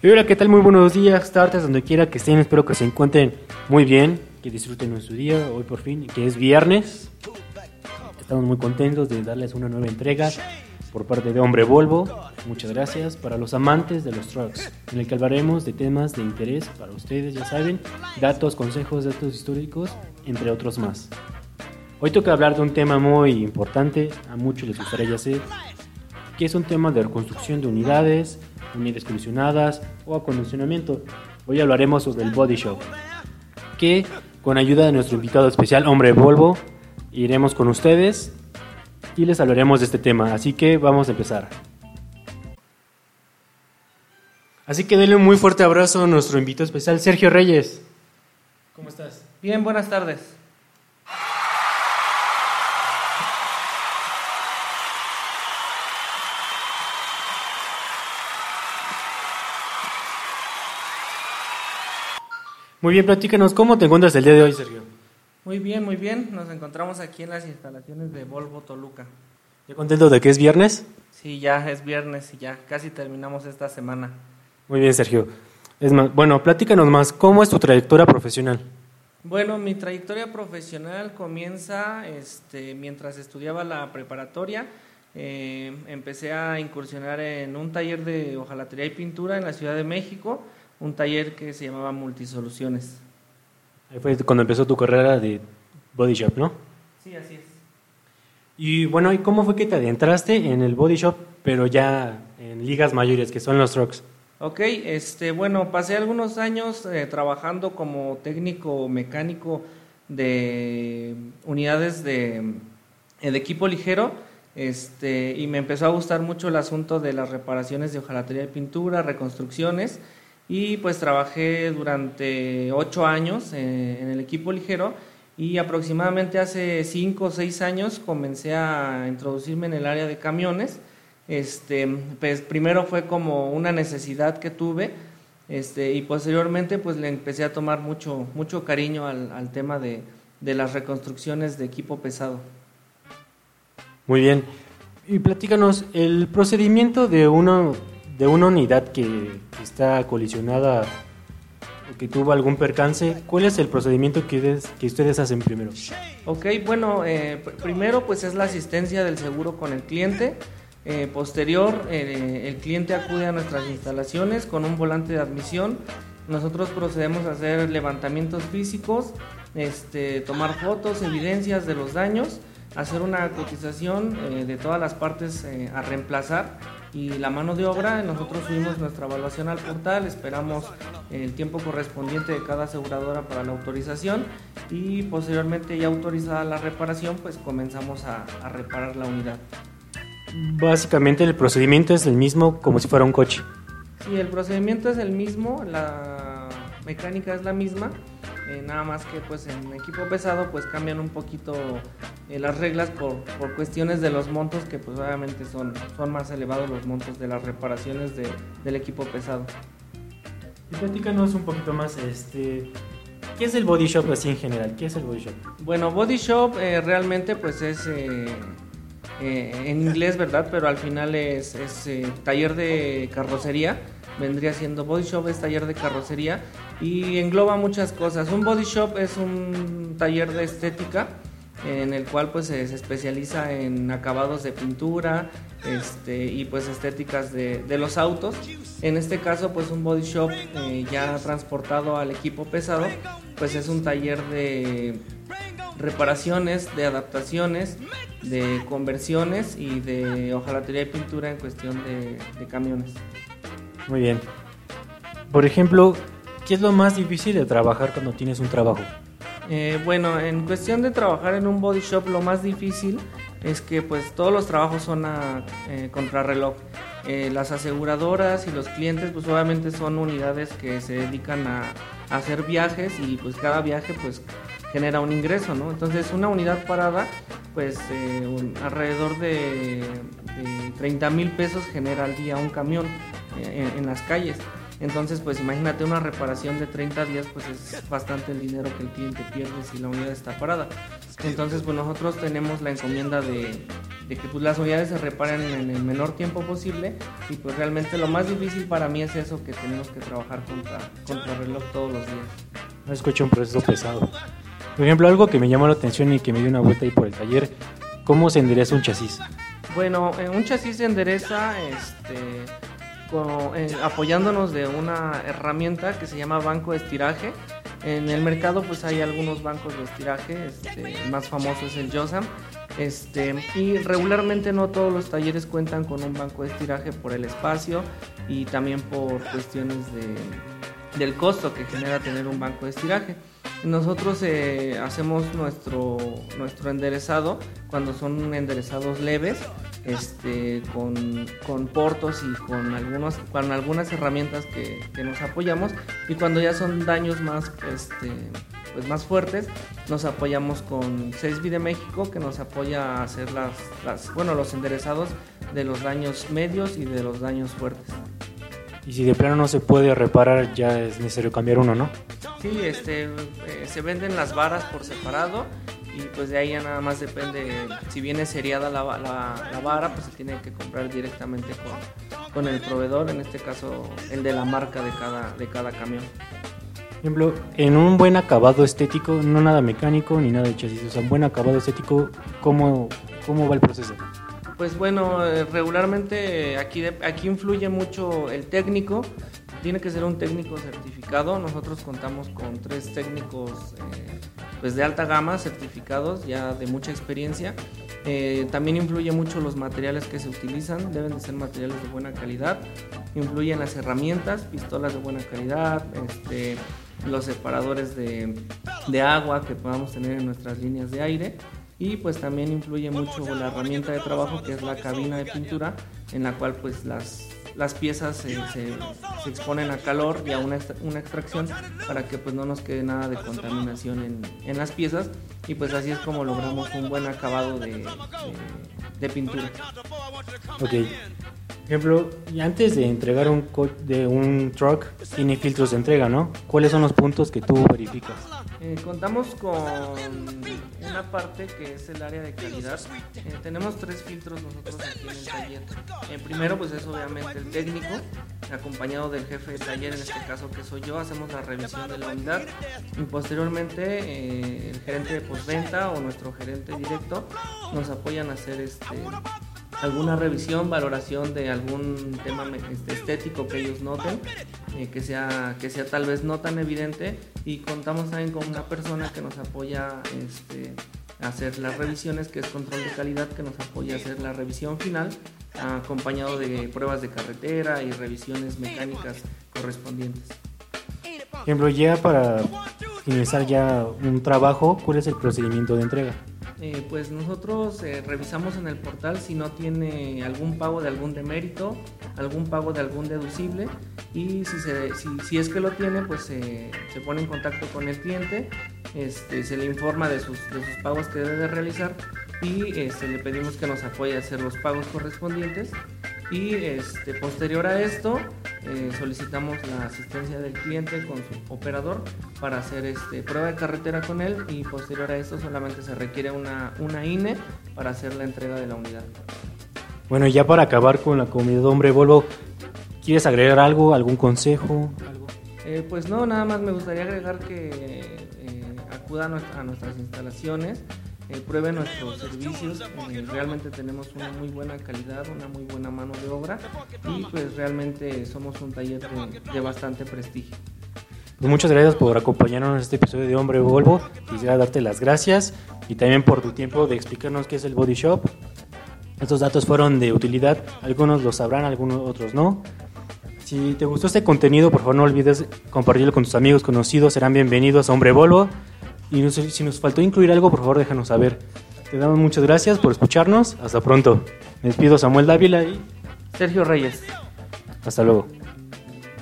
Y hola, ¿qué tal? Muy buenos días, tardes, donde quiera que estén. Espero que se encuentren muy bien, que disfruten de su día, hoy por fin, que es viernes. Estamos muy contentos de darles una nueva entrega por parte de Hombre Volvo. Muchas gracias para los amantes de los trucks, en el que hablaremos de temas de interés para ustedes, ya saben, datos, consejos, datos históricos, entre otros más. Hoy toca hablar de un tema muy importante, a muchos les gustaría ya sé, que es un tema de reconstrucción de unidades, unidades colisionadas o acondicionamiento. Hoy hablaremos sobre el body shop, que con ayuda de nuestro invitado especial, hombre Volvo, iremos con ustedes y les hablaremos de este tema. Así que vamos a empezar. Así que denle un muy fuerte abrazo a nuestro invitado especial, Sergio Reyes. ¿Cómo estás? Bien, buenas tardes. Muy bien, platícanos, ¿cómo te encuentras el día de hoy, Sergio? Muy bien, muy bien. Nos encontramos aquí en las instalaciones de Volvo Toluca. ¿Ya contento de que es viernes? Sí, ya es viernes y ya casi terminamos esta semana. Muy bien, Sergio. Es más, bueno, platícanos más, ¿cómo es tu trayectoria profesional? Bueno, mi trayectoria profesional comienza este, mientras estudiaba la preparatoria. Eh, empecé a incursionar en un taller de hojalatería y pintura en la Ciudad de México un taller que se llamaba Multisoluciones. Ahí fue cuando empezó tu carrera de body shop, ¿no? Sí, así es. Y bueno, ¿y cómo fue que te adentraste en el body shop, pero ya en ligas mayores, que son los trucks? Ok, este, bueno, pasé algunos años eh, trabajando como técnico mecánico de unidades de, de equipo ligero este, y me empezó a gustar mucho el asunto de las reparaciones de hojalatería y pintura, reconstrucciones y pues trabajé durante ocho años eh, en el equipo ligero y aproximadamente hace cinco o seis años comencé a introducirme en el área de camiones. Este, pues primero fue como una necesidad que tuve este, y posteriormente pues le empecé a tomar mucho, mucho cariño al, al tema de, de las reconstrucciones de equipo pesado. Muy bien. Y platícanos, el procedimiento de uno de una unidad que, está colisionada o que tuvo algún percance, ¿cuál es el procedimiento que ustedes, que ustedes hacen primero? Ok, bueno, eh, primero pues es la asistencia del seguro con el cliente. Eh, posterior, eh, el cliente acude a nuestras instalaciones con un volante de admisión. Nosotros procedemos a hacer levantamientos físicos, este, tomar fotos, evidencias de los daños, hacer una cotización de todas las partes a reemplazar y la mano de obra, nosotros subimos nuestra evaluación al portal, esperamos el tiempo correspondiente de cada aseguradora para la autorización y posteriormente ya autorizada la reparación, pues comenzamos a, reparar la unidad. Básicamente el procedimiento es el mismo como si fuera un coche. Sí, el procedimiento es el mismo, la mecánica es la misma, eh, nada más que pues en equipo pesado pues cambian un poquito eh, las reglas por, por, cuestiones de los montos que pues obviamente son, son más elevados los montos de las reparaciones de, del equipo pesado. Y platícanos un poquito más, este, ¿qué es el body shop así en general? ¿Qué es el body shop? Bueno, body shop eh, realmente pues es en inglés, ¿verdad? Pero al final es, es taller de carrocería vendría siendo body shop es taller de carrocería y engloba muchas cosas. Un body shop es un taller de estética en el cual pues se especializa en acabados de pintura este, y pues estéticas de, de, los autos. En este caso pues un body shop eh, ya transportado al equipo pesado pues es un taller de reparaciones, de adaptaciones, de conversiones y de hojalatería y pintura en cuestión de, de camiones. Muy bien. Por ejemplo, ¿qué es lo más difícil de trabajar cuando tienes un trabajo? Eh, bueno, en cuestión de trabajar en un body shop, lo más difícil es que pues todos los trabajos son a eh, contrarreloj. Eh, las aseguradoras y los clientes pues obviamente son unidades que se dedican a, hacer viajes y pues cada viaje pues genera un ingreso, ¿no? Entonces una unidad parada pues alrededor de, de 30 mil pesos genera al día un camión en, las calles. Entonces, pues imagínate una reparación de 30 días, pues es bastante el dinero que el cliente pierde si la unidad está parada. Entonces, pues nosotros tenemos la encomienda de, que pues, las unidades se reparen en el menor tiempo posible y pues realmente lo más difícil para mí es eso, que tenemos que trabajar contra, contra el reloj todos los días. No escucho un proceso pesado. Por ejemplo, algo que me llamó la atención y que me dio una vuelta ahí por el taller, ¿cómo se endereza un chasis? Bueno, un chasis se endereza este, eh, apoyándonos de una herramienta que se llama banco de estiraje. En el mercado pues hay algunos bancos de estiraje, este, el más famoso es el Josam. Este, y regularmente no todos los talleres cuentan con un banco de estiraje por el espacio y también por cuestiones de, del costo que genera tener un banco de estiraje. Nosotros eh, hacemos nuestro, nuestro enderezado cuando son enderezados leves este, con, con, portos y con, algunos, con algunas herramientas que, que, nos apoyamos y cuando ya son daños más, este, pues más fuertes nos apoyamos con 6 de México que nos apoya a hacer las, las, bueno, los enderezados de los daños medios y de los daños fuertes. Y si de plano no se puede reparar ya es necesario cambiar uno, ¿no? Sí, este, eh, se venden las varas por separado y pues de ahí ya nada más depende, si viene seriada la, la, vara, pues se tiene que comprar directamente con, con, el proveedor, en este caso el de la marca de cada, de cada camión. Por ejemplo, en un buen acabado estético, no nada mecánico ni nada de chasis, o sea, un buen acabado estético, ¿cómo, cómo va el proceso? Pues bueno, eh, regularmente aquí, aquí influye mucho el técnico, tiene que ser un técnico certificado. Nosotros contamos con tres técnicos eh, pues de alta gama certificados, ya de mucha experiencia. Eh, también influye mucho los materiales que se utilizan, deben de ser materiales de buena calidad. Influyen las herramientas, pistolas de buena calidad, este, los separadores de, de agua que podamos tener en nuestras líneas de aire y pues también influye mucho la herramienta de trabajo que es la cabina de pintura en la cual pues las las piezas se, se, exponen a calor y a una, una, extracción para que pues no nos quede nada de contaminación en, en, las piezas y pues así es como logramos un buen acabado de, de, pintura. Ok. Ejemplo, y antes de entregar un de un truck tiene filtros de entrega, ¿no? ¿Cuáles son los puntos que tú verificas? Eh, contamos con una parte que es el área de calidad. Eh, tenemos tres filtros nosotros aquí en el taller. Eh, primero, pues es obviamente el técnico, acompañado del jefe de taller, en este caso que soy yo, hacemos la revisión de la unidad y posteriormente el gerente de postventa o nuestro gerente directo nos apoyan a hacer este alguna revisión, valoración de algún tema este, estético que ellos noten, eh, que, sea, que sea tal vez no tan evidente y contamos también con una persona que nos apoya este, a hacer las revisiones, que es control de calidad, que nos apoya a hacer la revisión final, acompañado de pruebas de carretera y revisiones mecánicas correspondientes. Ejemplo, ya para finalizar ya un trabajo, ¿cuál es el procedimiento de entrega? Eh, pues nosotros eh, revisamos en el portal si no tiene algún pago de algún demérito, algún pago de algún deducible y si, se, es que lo tiene, pues se pone en contacto con el cliente, este, se le informa de sus, de sus pagos que debe de realizar y este, le pedimos que nos apoye a hacer los pagos correspondientes y este, posterior a esto eh, solicitamos la asistencia del cliente con su operador para hacer este, prueba de carretera con él y posterior a esto solamente se requiere una, una INE para hacer la entrega de la unidad. Bueno, y ya para acabar con la comunidad Hombre Volvo, ¿quieres agregar algo, algún consejo? Algo? Eh, pues no, nada más me gustaría agregar que eh, acudan a nuestras instalaciones eh, prueben nuestros servicios. Eh, realmente tenemos una muy buena calidad, una muy buena mano de obra y pues realmente somos un taller de, bastante prestigio. Pues muchas gracias por acompañarnos en este episodio de Hombre Volvo. Quisiera darte las gracias y también por tu tiempo de explicarnos qué es el Body Shop. Estos datos fueron de utilidad, algunos lo sabrán, algunos otros no. Si te gustó este contenido, por favor no olvides compartirlo con tus amigos conocidos, serán bienvenidos a Hombre Volvo. Y si nos faltó incluir algo, por favor déjanos saber. Te damos muchas gracias por escucharnos. Hasta pronto. Me despido Samuel Dávila y Sergio Reyes. Hasta luego.